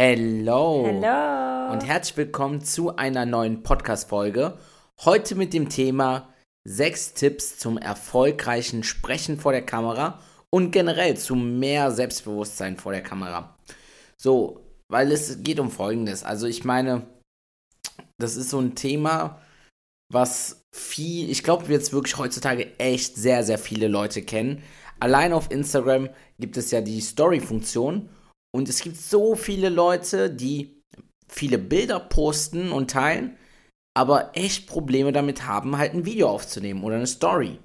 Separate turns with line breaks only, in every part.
Hello.
Hello.
Und herzlich willkommen zu einer neuen Podcast-Folge. Heute mit dem Thema sechs Tipps zum erfolgreichen Sprechen vor der Kamera und generell zu mehr Selbstbewusstsein vor der Kamera. So, weil es geht um Folgendes. Also ich meine, das ist so ein Thema, was viel, ich glaube jetzt wirklich heutzutage echt sehr, sehr viele Leute kennen. Allein auf Instagram gibt es ja die Story-Funktion und es gibt so viele Leute, die viele Bilder posten und teilen, aber echt Probleme damit haben, halt ein Video aufzunehmen oder eine Story.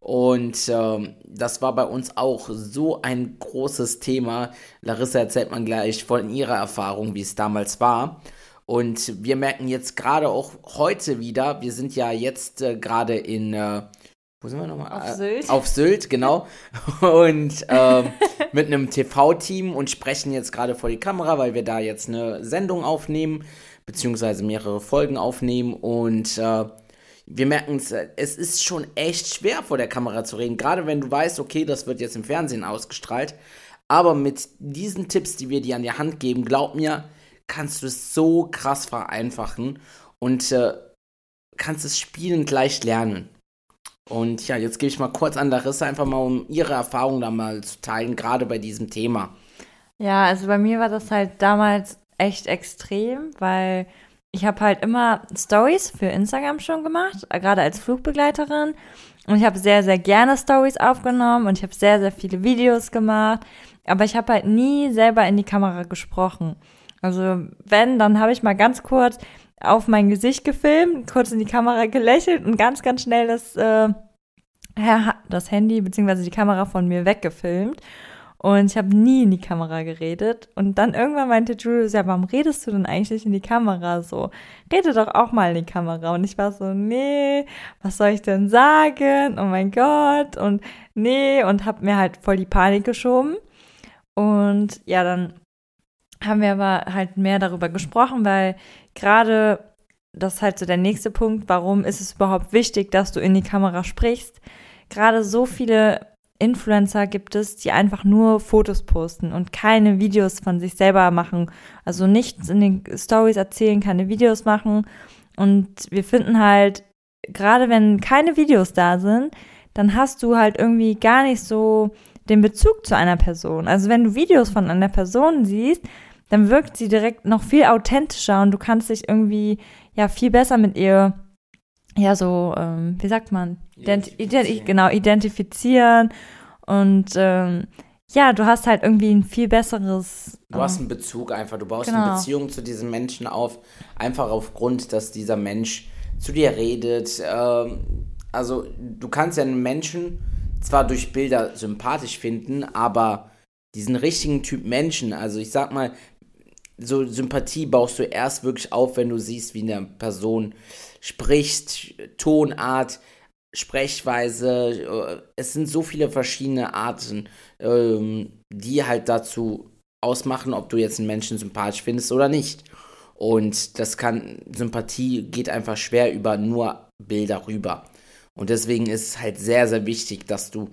Und ähm, das war bei uns auch so ein großes Thema. Larissa erzählt man gleich von ihrer Erfahrung, wie es damals war. Und wir merken jetzt gerade auch heute wieder, wir sind ja jetzt äh, gerade in, äh, wo sind wir nochmal?
Auf Sylt.
Auf Sylt, genau. Und ähm, mit einem TV-Team und sprechen jetzt gerade vor die Kamera, weil wir da jetzt eine Sendung aufnehmen, beziehungsweise mehrere Folgen aufnehmen. Und äh, wir merken es, es ist schon echt schwer vor der Kamera zu reden, gerade wenn du weißt, okay, das wird jetzt im Fernsehen ausgestrahlt. Aber mit diesen Tipps, die wir dir an die Hand geben, glaub mir, kannst du es so krass vereinfachen und äh, kannst es spielend leicht lernen. Und ja, jetzt gebe ich mal kurz an Larissa, einfach mal um ihre Erfahrung da mal zu teilen, gerade bei diesem Thema.
Ja, also bei mir war das halt damals echt extrem, weil ich habe halt immer Stories für Instagram schon gemacht, äh, gerade als Flugbegleiterin. Und ich habe sehr, sehr gerne Stories aufgenommen und ich habe sehr, sehr viele Videos gemacht. Aber ich habe halt nie selber in die Kamera gesprochen. Also wenn, dann habe ich mal ganz kurz auf mein Gesicht gefilmt, kurz in die Kamera gelächelt und ganz, ganz schnell das, äh, das Handy bzw. die Kamera von mir weggefilmt. Und ich habe nie in die Kamera geredet. Und dann irgendwann meinte Julius, ja, warum redest du denn eigentlich in die Kamera so? Rede doch auch mal in die Kamera. Und ich war so, nee, was soll ich denn sagen? Oh mein Gott. Und nee, und habe mir halt voll die Panik geschoben. Und ja, dann haben wir aber halt mehr darüber gesprochen, weil gerade das ist halt so der nächste Punkt, warum ist es überhaupt wichtig, dass du in die Kamera sprichst? Gerade so viele Influencer gibt es, die einfach nur Fotos posten und keine Videos von sich selber machen. Also nichts in den Stories erzählen, keine Videos machen. Und wir finden halt, gerade wenn keine Videos da sind, dann hast du halt irgendwie gar nicht so den Bezug zu einer Person. Also wenn du Videos von einer Person siehst, dann wirkt sie direkt noch viel authentischer und du kannst dich irgendwie ja viel besser mit ihr ja so ähm, wie sagt man identifizieren. Ident genau identifizieren und ähm, ja du hast halt irgendwie ein viel besseres
du hast einen Bezug einfach du baust
genau.
eine Beziehung zu diesem Menschen auf einfach aufgrund dass dieser Mensch zu dir redet ähm, also du kannst ja einen Menschen zwar durch Bilder sympathisch finden aber diesen richtigen Typ Menschen also ich sag mal so Sympathie baust du erst wirklich auf, wenn du siehst, wie eine Person spricht, Tonart, Sprechweise. Es sind so viele verschiedene Arten, ähm, die halt dazu ausmachen, ob du jetzt einen Menschen sympathisch findest oder nicht. Und das kann, Sympathie geht einfach schwer über nur Bilder rüber. Und deswegen ist es halt sehr, sehr wichtig, dass du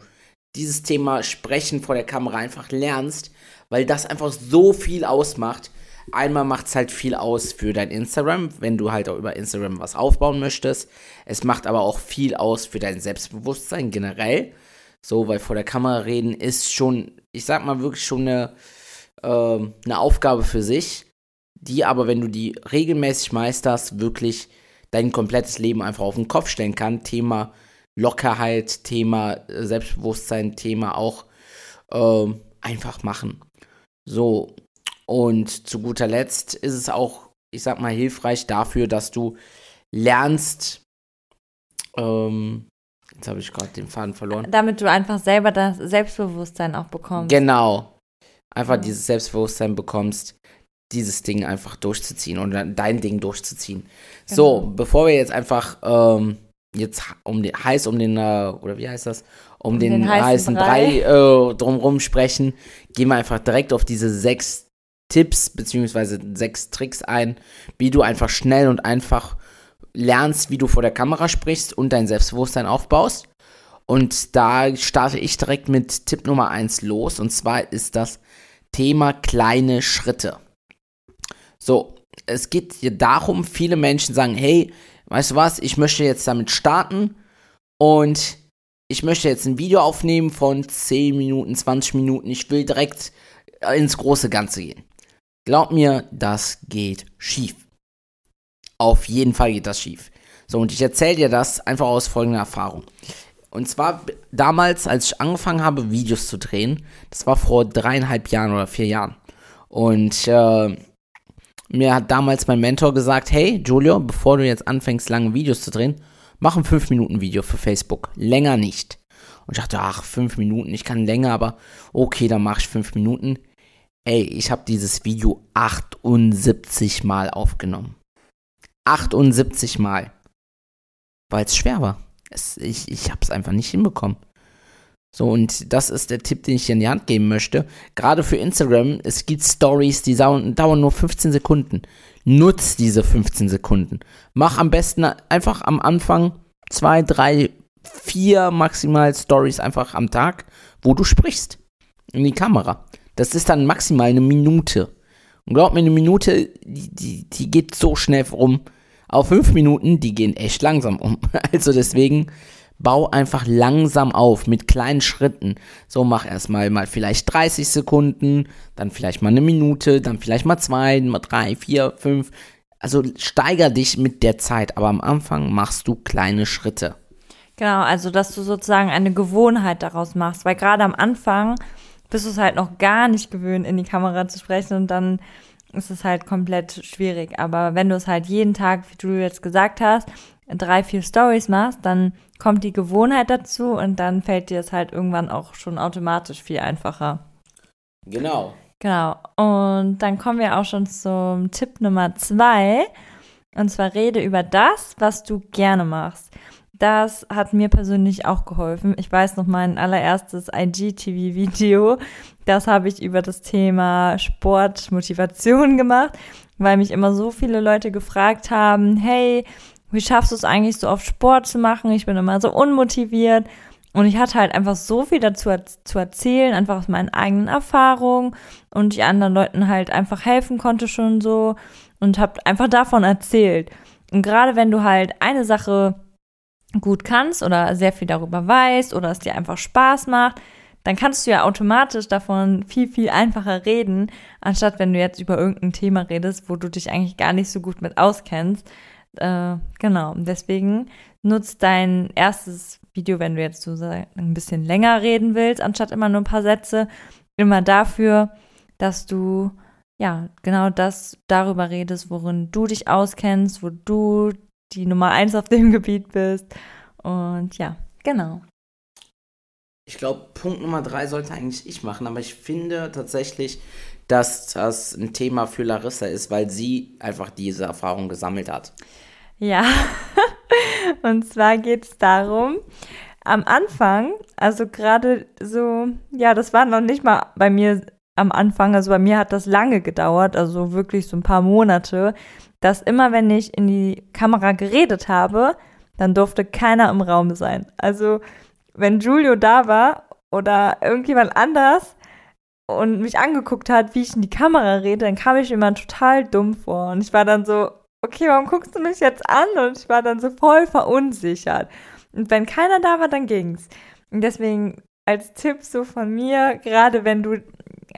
dieses Thema Sprechen vor der Kamera einfach lernst, weil das einfach so viel ausmacht Einmal macht es halt viel aus für dein Instagram, wenn du halt auch über Instagram was aufbauen möchtest. Es macht aber auch viel aus für dein Selbstbewusstsein generell. So, weil vor der Kamera reden ist schon, ich sag mal wirklich schon eine, äh, eine Aufgabe für sich, die aber, wenn du die regelmäßig meisterst, wirklich dein komplettes Leben einfach auf den Kopf stellen kann. Thema Lockerheit, Thema Selbstbewusstsein, Thema auch äh, einfach machen. So, und zu guter Letzt ist es auch, ich sag mal, hilfreich dafür, dass du lernst, ähm, Jetzt habe ich gerade den Faden verloren.
Damit du einfach selber das Selbstbewusstsein auch bekommst.
Genau. Einfach dieses Selbstbewusstsein bekommst, dieses Ding einfach durchzuziehen oder dein Ding durchzuziehen. So,
Genau.
bevor wir jetzt einfach ähm, jetzt um den heiß um den äh, oder wie heißt das? Um, den,
den heißen
heißen Brei äh, drumrum sprechen, gehen wir einfach direkt auf diese sechs Tipps beziehungsweise sechs Tricks ein, wie du einfach schnell und einfach lernst, wie du vor der Kamera sprichst und dein Selbstbewusstsein aufbaust. Und da starte ich direkt mit Tipp Nummer 1 los. Und zwar ist das Thema kleine Schritte. So, es geht hier darum, viele Menschen sagen, hey, weißt du was, ich möchte jetzt damit starten und ich möchte jetzt ein Video aufnehmen von 10 Minuten, 20 Minuten. Ich will direkt äh, ins große Ganze gehen. Glaub mir, das geht schief. Auf jeden Fall geht das schief. So, und ich erzähle dir das einfach aus folgender Erfahrung. Und zwar damals, als ich angefangen habe, Videos zu drehen, das war vor dreieinhalb Jahren oder vier Jahren. Und äh, mir hat damals mein Mentor gesagt, hey Julio, bevor du jetzt anfängst, lange Videos zu drehen, mach ein 5-Minuten-Video für Facebook. Länger nicht. Und ich dachte, ach, 5 Minuten, ich kann länger, aber okay, dann mache ich 5 Minuten. Ey, ich habe dieses Video 78 Mal aufgenommen. 78 Mal. Weil es schwer war. Es, ich ich habe es einfach nicht hinbekommen. So, und das ist der Tipp, den ich dir in die Hand geben möchte. Gerade für Instagram, es gibt Stories, die dauern, nur 15 Sekunden. Nutz diese 15 Sekunden. Mach am besten einfach am Anfang zwei, drei, vier maximal Stories einfach am Tag, wo du sprichst. In die Kamera. Das ist dann maximal eine Minute. Und glaub mir, eine Minute, die, die, die geht so schnell rum. Auf fünf Minuten, die gehen echt langsam um. Also deswegen, bau einfach langsam auf, mit kleinen Schritten. So, mach erstmal mal vielleicht 30 Sekunden, dann vielleicht mal eine Minute, dann vielleicht mal zwei, mal drei, vier, fünf. Also steiger dich mit der Zeit, aber am Anfang machst du kleine Schritte.
Genau, also dass du sozusagen eine Gewohnheit daraus machst, weil gerade am Anfang bist du es halt noch gar nicht gewöhnt, in die Kamera zu sprechen und dann ist es halt komplett schwierig. Aber wenn du es halt jeden Tag, wie du jetzt gesagt hast, drei, vier Stories machst, dann kommt die Gewohnheit dazu und dann fällt dir es halt irgendwann auch schon automatisch viel einfacher.
Genau.
Genau. Und dann kommen wir auch schon zum Tipp Nummer zwei. Und zwar rede über das, was du gerne machst. Das hat mir persönlich auch geholfen. Ich weiß noch mein allererstes IGTV-Video. Das habe ich über das Thema Sportmotivation gemacht, weil mich immer so viele Leute gefragt haben, hey, wie schaffst du es eigentlich so oft Sport zu machen? Ich bin immer so unmotiviert. Und ich hatte halt einfach so viel dazu zu erzählen, einfach aus meinen eigenen Erfahrungen und ich anderen Leuten halt einfach helfen konnte schon so und habe einfach davon erzählt. Und gerade wenn du halt eine Sache gut kannst oder sehr viel darüber weißt oder es dir einfach Spaß macht, dann kannst du ja automatisch davon viel, viel einfacher reden, anstatt wenn du jetzt über irgendein Thema redest, wo du dich eigentlich gar nicht so gut mit auskennst. Äh, genau, deswegen nutzt dein erstes Video, wenn du jetzt so ein bisschen länger reden willst, anstatt immer nur ein paar Sätze, immer dafür, dass du ja genau das darüber redest, worin du dich auskennst, wo du die Nummer eins auf dem Gebiet bist. Und ja, genau.
Ich glaube, Punkt Nummer drei sollte eigentlich ich machen, aber ich finde tatsächlich, dass das ein Thema für Larissa ist, weil sie einfach diese Erfahrung gesammelt hat.
Ja, und zwar geht es darum, am Anfang, also gerade so, ja, das war noch nicht mal bei mir am Anfang, also bei mir hat das lange gedauert, also wirklich so ein paar Monate, dass immer wenn ich in die Kamera geredet habe, dann durfte keiner im Raum sein. Also wenn Julio da war oder irgendjemand anders und mich angeguckt hat, wie ich in die Kamera rede, dann kam ich immer total dumm vor. Und ich war dann so, okay, warum guckst du mich jetzt an? Und ich war dann so voll verunsichert. Und wenn keiner da war, dann ging's. Und deswegen als Tipp so von mir, gerade wenn du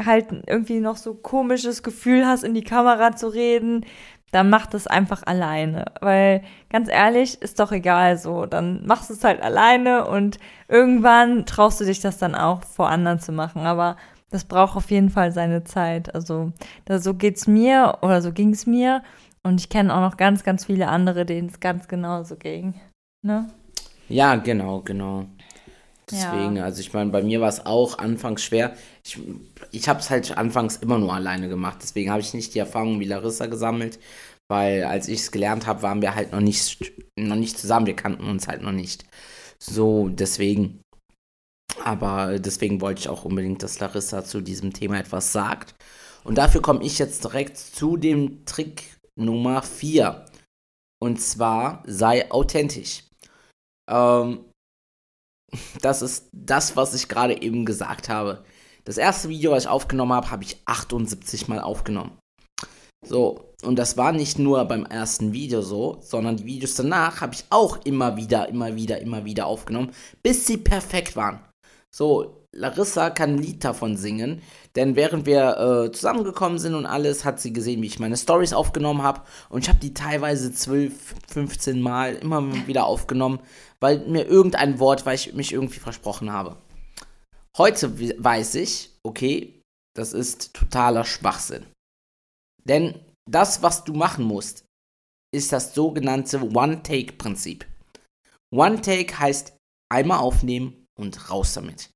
halt irgendwie noch so komisches Gefühl hast, in die Kamera zu reden, dann mach das einfach alleine. Weil ganz ehrlich, ist doch egal so. Dann machst du es halt alleine und irgendwann traust du dich das dann auch vor anderen zu machen. Aber das braucht auf jeden Fall seine Zeit. Also da, so geht's mir oder so ging's mir. Und ich kenne auch noch ganz, ganz viele andere, denen es ganz genauso ging. Ne?
Ja, genau, genau. Deswegen, ja. also ich meine, bei mir war es auch anfangs schwer. Ich, ich habe es halt anfangs immer nur alleine gemacht. Deswegen habe ich nicht die Erfahrung wie Larissa gesammelt. Weil als ich es gelernt habe, waren wir halt noch nicht, noch nicht zusammen. Wir kannten uns halt noch nicht. So, deswegen. Aber deswegen wollte ich auch unbedingt, dass Larissa zu diesem Thema etwas sagt. Und dafür komme ich jetzt direkt zu dem Trick Nummer 4. Und zwar sei authentisch. Ähm, das ist das, was ich gerade eben gesagt habe. Das erste Video, was ich aufgenommen habe, habe ich 78 Mal aufgenommen. So, und das war nicht nur beim ersten Video so, sondern die Videos danach habe ich auch immer wieder, immer wieder, immer wieder aufgenommen, bis sie perfekt waren. So, Larissa kann ein Lied davon singen, denn während wir äh, zusammengekommen sind und alles, hat sie gesehen, wie ich meine Stories aufgenommen habe und ich habe die teilweise 12, 15 Mal immer wieder aufgenommen, weil mir irgendein Wort, weil ich mich irgendwie versprochen habe. Heute weiß ich, okay, das ist totaler Schwachsinn. Denn das, was du machen musst, ist das sogenannte One-Take-Prinzip. One-Take heißt einmal aufnehmen und raus damit.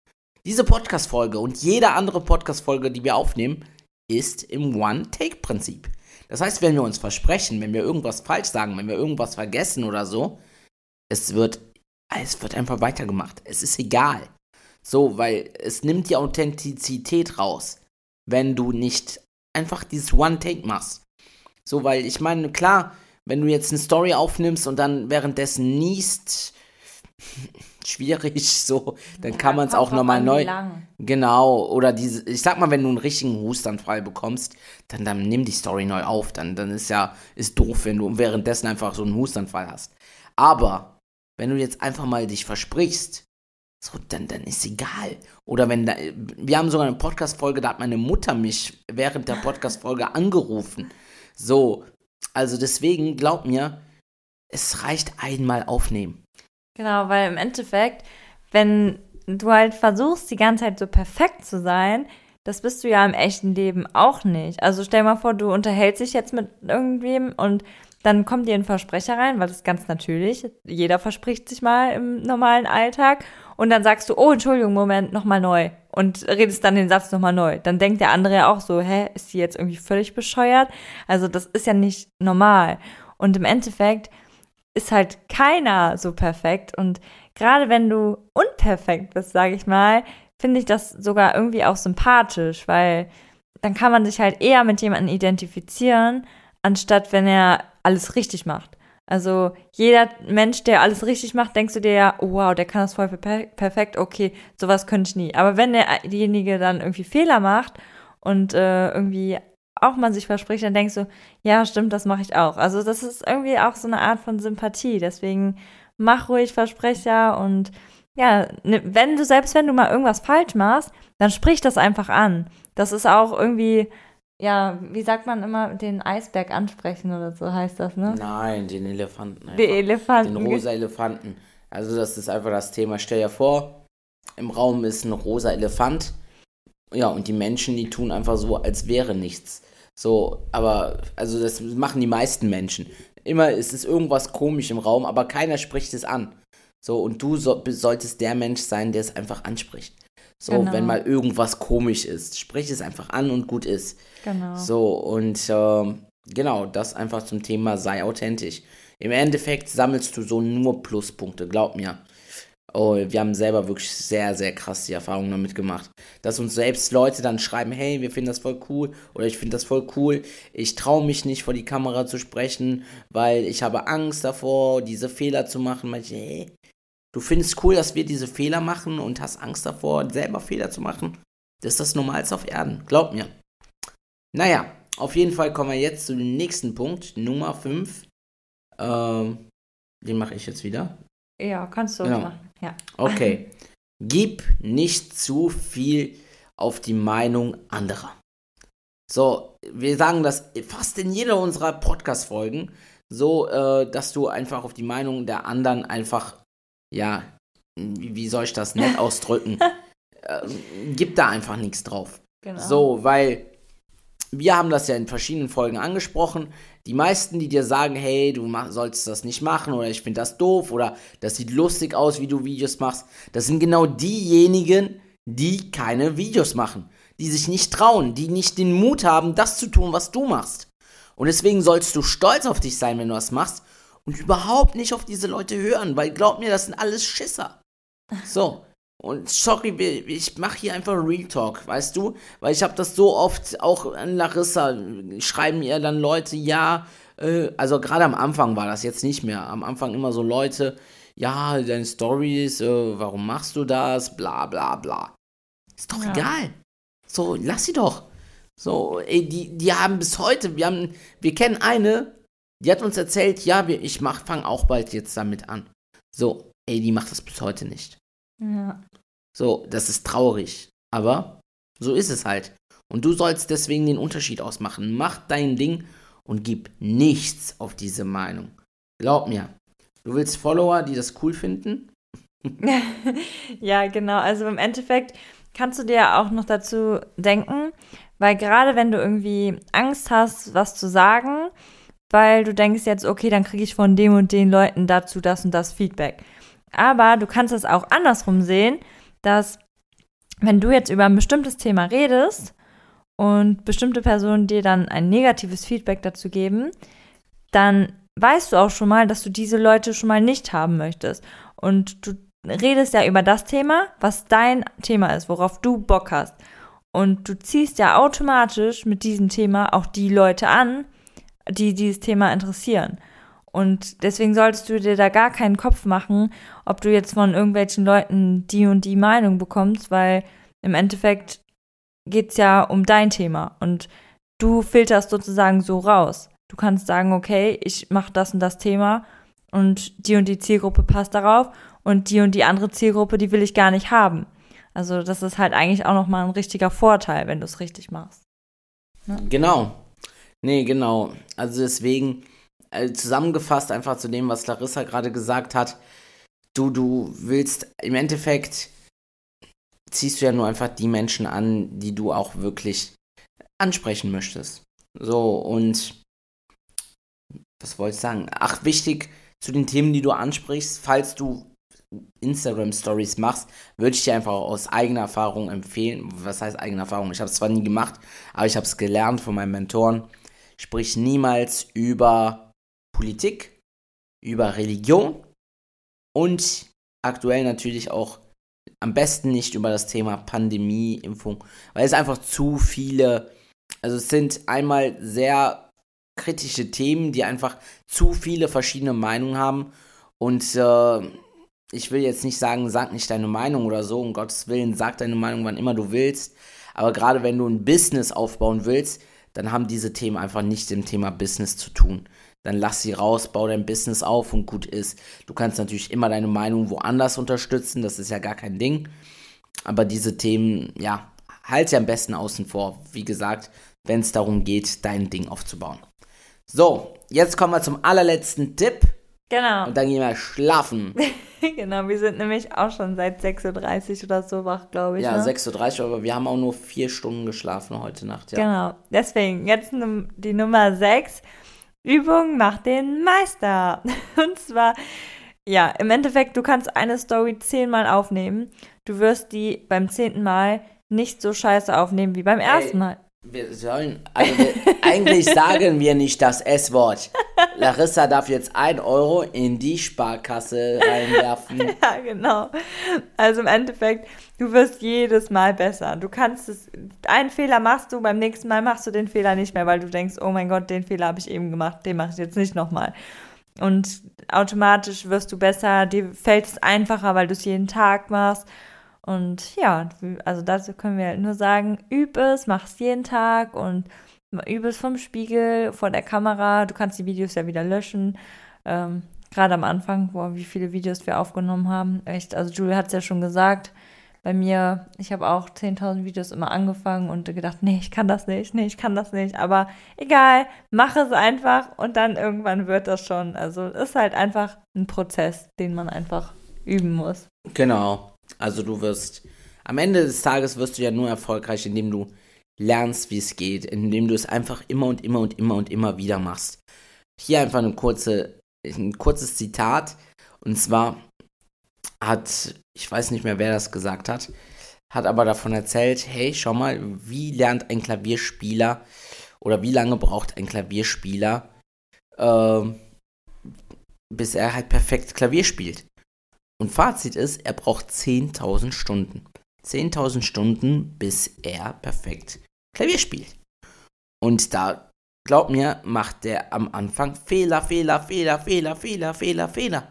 Diese Podcast-Folge und jede andere Podcast-Folge, die wir aufnehmen, ist im One-Take-Prinzip. Das heißt, wenn wir uns versprechen, wenn wir irgendwas falsch sagen, wenn wir irgendwas vergessen oder so, es wird, es wird einfach weitergemacht. Es ist egal. So, weil es nimmt die Authentizität raus, wenn du nicht einfach dieses One-Take machst. So, weil ich meine, klar, wenn du jetzt eine Story aufnimmst und dann währenddessen niest, schwierig, so, dann ja, kann man es auch nochmal neu. Lang. Genau, oder diese, ich sag mal, wenn du einen richtigen Hustanfall bekommst, dann, dann nimm die Story neu auf, dann, dann ist ja, ist doof, wenn du währenddessen einfach so einen Hustanfall hast. Aber, wenn du jetzt einfach mal dich versprichst, so, dann, dann ist egal. Oder wenn da, wir haben sogar eine Podcast-Folge, da hat meine Mutter mich während der Podcast-Folge angerufen. So, also deswegen, glaub mir, es reicht einmal aufnehmen.
Genau, weil im Endeffekt, wenn du halt versuchst, die ganze Zeit so perfekt zu sein, das bist du ja im echten Leben auch nicht. Also stell mal vor, du unterhältst dich jetzt mit irgendwem und dann kommt dir ein Versprecher rein, weil das ist ganz natürlich. Jeder verspricht sich mal im normalen Alltag. Und dann sagst du, oh, Entschuldigung, Moment, nochmal neu. Und redest dann den Satz nochmal neu. Dann denkt der andere ja auch so, hä, ist die jetzt irgendwie völlig bescheuert? Also das ist ja nicht normal. Und im Endeffekt ist halt keiner so perfekt. Und gerade wenn du unperfekt bist, sage ich mal, finde ich das sogar irgendwie auch sympathisch, weil dann kann man sich halt eher mit jemandem identifizieren, anstatt wenn er alles richtig macht. Also jeder Mensch, der alles richtig macht, denkst du dir ja, oh, wow, der kann das voll per perfekt, okay, sowas könnte ich nie. Aber wenn derjenige dann irgendwie Fehler macht und äh, irgendwie auch man sich verspricht, dann denkst du, ja, stimmt, das mache ich auch. Also das ist irgendwie auch so eine Art von Sympathie. Deswegen mach ruhig Versprecher und ja, ne, wenn du, selbst wenn du mal irgendwas falsch machst, dann sprich das einfach an. Das ist auch irgendwie ja, wie sagt man immer, den Eisberg ansprechen oder so heißt das, ne?
Nein, den Elefanten.
Einfach. Den Elefanten.
Den rosa Elefanten. Also das ist einfach das Thema. Stell dir vor, im Raum ist ein rosa Elefant. Ja, und die Menschen, die tun einfach so, als wäre nichts. So, aber, also das machen die meisten Menschen. Immer ist es irgendwas komisch im Raum, aber keiner spricht es an. So, und du so, solltest der Mensch sein, der es einfach anspricht. So, genau. wenn mal irgendwas komisch ist, sprich es einfach an und gut ist. Genau. So, und äh, genau, das einfach zum Thema sei authentisch. Im Endeffekt sammelst du so nur Pluspunkte, glaub mir. Oh, wir haben selber wirklich sehr, sehr krass die Erfahrung damit gemacht. Dass uns selbst Leute dann schreiben, hey, wir finden das voll cool oder ich finde das voll cool. Ich traue mich nicht vor die Kamera zu sprechen, weil ich habe Angst davor, diese Fehler zu machen. Manche, hey, Du findest cool, dass wir diese Fehler machen und hast Angst davor, selber Fehler zu machen. Das ist das Normalste auf Erden. Glaub mir. Naja, auf jeden Fall kommen wir jetzt zu dem nächsten Punkt, Nummer 5. Ähm, den mache ich jetzt wieder.
Ja, kannst du ja. machen. Ja.
Okay. Gib nicht zu viel auf die Meinung anderer. So, wir sagen das fast in jeder unserer Podcast-Folgen, so, äh, dass du einfach auf die Meinung der anderen einfach ja, wie soll ich das nett ausdrücken? äh, gibt da einfach nichts drauf. Genau. So, weil wir haben das ja in verschiedenen Folgen angesprochen. Die meisten, die dir sagen, hey, du sollst das nicht machen oder ich finde das doof oder das sieht lustig aus, wie du Videos machst, das sind genau diejenigen, die keine Videos machen, die sich nicht trauen, die nicht den Mut haben, das zu tun, was du machst. Und deswegen sollst du stolz auf dich sein, wenn du das machst und überhaupt nicht auf diese Leute hören, weil glaub mir, das sind alles Schisser. So. Und sorry, ich mache hier einfach Real Talk, weißt du? Weil ich habe das so oft, auch an Larissa, schreiben mir dann Leute, ja, äh, also gerade am Anfang war das jetzt nicht mehr. Am Anfang immer so Leute, ja, deine Stories, äh, warum machst du das, bla bla bla. Ist doch ja. egal. So, lass sie doch. So, ey, die, die haben bis heute, wir haben, wir kennen eine, die hat uns erzählt, ja, wir, ich mach, fang auch bald jetzt damit an. So, ey, die macht das bis heute nicht. Ja. So, das ist traurig. Aber so ist es halt. Und du sollst deswegen den Unterschied ausmachen. Mach dein Ding und gib nichts auf diese Meinung. Glaub mir. Du willst Follower, die das cool finden?
ja, genau. Also im Endeffekt kannst du dir auch noch dazu denken, weil gerade wenn du irgendwie Angst hast, was zu sagen, weil du denkst jetzt, okay, dann kriege ich von dem und den Leuten dazu das und das Feedback. Aber du kannst es auch andersrum sehen, dass wenn du jetzt über ein bestimmtes Thema redest und bestimmte Personen dir dann ein negatives Feedback dazu geben, dann weißt du auch schon mal, dass du diese Leute schon mal nicht haben möchtest. Und du redest ja über das Thema, was dein Thema ist, worauf du Bock hast. Und du ziehst ja automatisch mit diesem Thema auch die Leute an, die dieses Thema interessieren. Und deswegen solltest du dir da gar keinen Kopf machen, ob du jetzt von irgendwelchen Leuten die und die Meinung bekommst, weil im Endeffekt geht es ja um dein Thema und du filterst sozusagen so raus. Du kannst sagen, okay, ich mache das und das Thema und die und die Zielgruppe passt darauf und die und die andere Zielgruppe, die will ich gar nicht haben. Also das ist halt eigentlich auch nochmal ein richtiger Vorteil, wenn du es richtig machst.
Ja? Genau. Nee, genau. Also deswegen äh, zusammengefasst einfach zu dem, was Larissa gerade gesagt hat. Du, du willst im Endeffekt ziehst du ja nur einfach die Menschen an, die du auch wirklich ansprechen möchtest. So, und was wollte ich sagen? Ach, wichtig zu den Themen, die du ansprichst, falls du Instagram Stories machst, würde ich dir einfach aus eigener Erfahrung empfehlen. Was heißt eigene Erfahrung? Ich habe es zwar nie gemacht, aber ich habe es gelernt von meinen Mentoren. Sprich niemals über Politik, über Religion und aktuell natürlich auch am besten nicht über das Thema Pandemie, Impfung, weil es einfach zu viele, also es sind einmal sehr kritische Themen, die einfach zu viele verschiedene Meinungen haben und äh, ich will jetzt nicht sagen, sag nicht deine Meinung oder so, um Gottes Willen, sag deine Meinung, wann immer du willst. Aber gerade wenn du ein Business aufbauen willst, dann haben diese Themen einfach nichts mit dem Thema Business zu tun. Dann lass sie raus, bau dein Business auf und gut ist. Du kannst natürlich immer deine Meinung woanders unterstützen, das ist ja gar kein Ding. Aber diese Themen, ja, halt sie am besten außen vor. Wie gesagt, wenn es darum geht, dein Ding aufzubauen. So, jetzt kommen wir zum allerletzten Tipp.
Genau.
Und dann gehen wir schlafen.
genau, wir sind nämlich auch schon seit 6.30 Uhr oder so wach, glaube ich.
Ja,
ne?
6.30 Uhr, aber wir haben auch nur vier Stunden geschlafen heute Nacht, ja.
Genau, deswegen jetzt die Nummer 6. Übung macht den Meister. Und zwar, ja, im Endeffekt, du kannst eine Story zehnmal aufnehmen. Du wirst die beim zehnten Mal nicht so scheiße aufnehmen wie beim ersten Mal.
Wir sollen, also wir, eigentlich sagen wir nicht das S-Wort. Larissa darf jetzt ein Euro in die Sparkasse reinwerfen.
Ja, genau. Also im Endeffekt, du wirst jedes Mal besser. Du kannst es, einen Fehler machst du, beim nächsten Mal machst du den Fehler nicht mehr, weil du denkst, oh mein Gott, den Fehler habe ich eben gemacht, den mache ich jetzt nicht nochmal. Und automatisch wirst du besser, dir fällt es einfacher, weil du es jeden Tag machst. Und ja, also dazu können wir nur sagen, üb es, mach es jeden Tag und üb es vom Spiegel, vor der Kamera. Du kannst die Videos ja wieder löschen. Ähm, Gerade am Anfang, boah, wie viele Videos wir aufgenommen haben. Echt, also Julie hat es ja schon gesagt. Bei mir, ich habe auch 10.000 Videos immer angefangen und gedacht, nee, ich kann das nicht, nee, ich kann das nicht. Aber egal, mach es einfach und dann irgendwann wird das schon. Also ist halt einfach ein Prozess, den man einfach üben muss.
Genau. Also du wirst, am Ende des Tages wirst du ja nur erfolgreich, indem du lernst, wie es geht, indem du es einfach immer und immer und immer und immer wieder machst. Hier einfach eine kurze, ein kurzes Zitat. Und zwar hat, ich weiß nicht mehr, wer das gesagt hat, hat aber davon erzählt, hey, schau mal, wie lernt ein Klavierspieler oder wie lange braucht ein Klavierspieler, äh, bis er halt perfekt Klavier spielt. Und Fazit ist, er braucht 10.000 Stunden. 10.000 Stunden, bis er perfekt Klavier spielt. Und da, glaub mir, macht der am Anfang Fehler, Fehler, Fehler, Fehler, Fehler, Fehler, Fehler.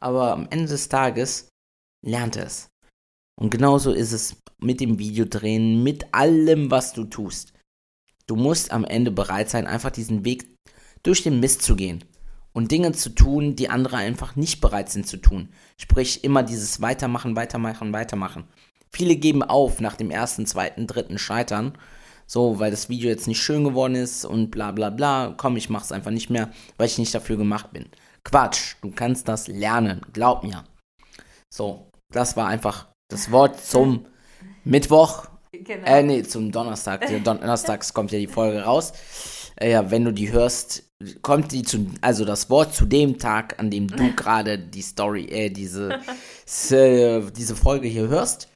Aber am Ende des Tages lernt er es. Und genauso ist es mit dem Videodrehen, mit allem, was du tust. Du musst am Ende bereit sein, einfach diesen Weg durch den Mist zu gehen und Dinge zu tun, die andere einfach nicht bereit sind zu tun. Sprich, immer dieses Weitermachen, Weitermachen, Weitermachen. Viele geben auf nach dem ersten, zweiten, dritten Scheitern. So, weil das Video jetzt nicht schön geworden ist und bla bla bla. Komm, ich mach's einfach nicht mehr, weil ich nicht dafür gemacht bin. Quatsch, du kannst das lernen, glaub mir. So, das war einfach das Wort zum Mittwoch. Genau. Äh, nee, zum Donnerstag. Donnerstags kommt ja die Folge raus. Äh, ja, wenn du die hörst, kommt die zu, also das Wort zu dem Tag, an dem du gerade die Story, äh, diese, diese Folge hier hörst.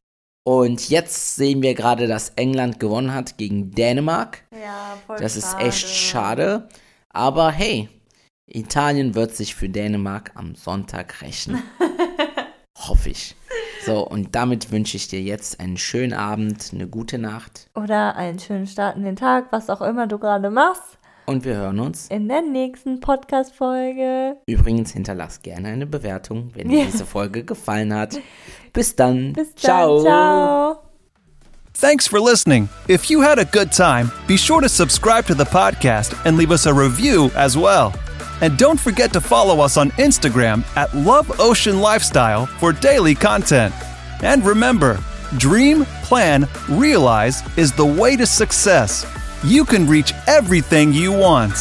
Und jetzt sehen wir gerade, dass England gewonnen hat gegen Dänemark.
Ja, voll
Das
schade.
ist echt schade. Aber hey, Italien wird sich für Dänemark am Sonntag rächen. Hoffe ich. So, und damit wünsche ich dir jetzt einen schönen Abend, eine gute Nacht.
Oder einen schönen Start in den Tag, was auch immer du gerade machst.
Und wir hören uns.
In der nächsten Podcast-Folge.
Übrigens, hinterlass gerne eine Bewertung, wenn dir
Ja.
diese Folge gefallen hat. Bis dann.
Bis dann.
Ciao.
Ciao.
Thanks for listening. If you had a good time, be sure to subscribe to the podcast and leave us a review as well. And don't forget to follow us on Instagram at Love Ocean Lifestyle for daily content. And remember, dream, plan, realize is the way to success. You can reach everything you want.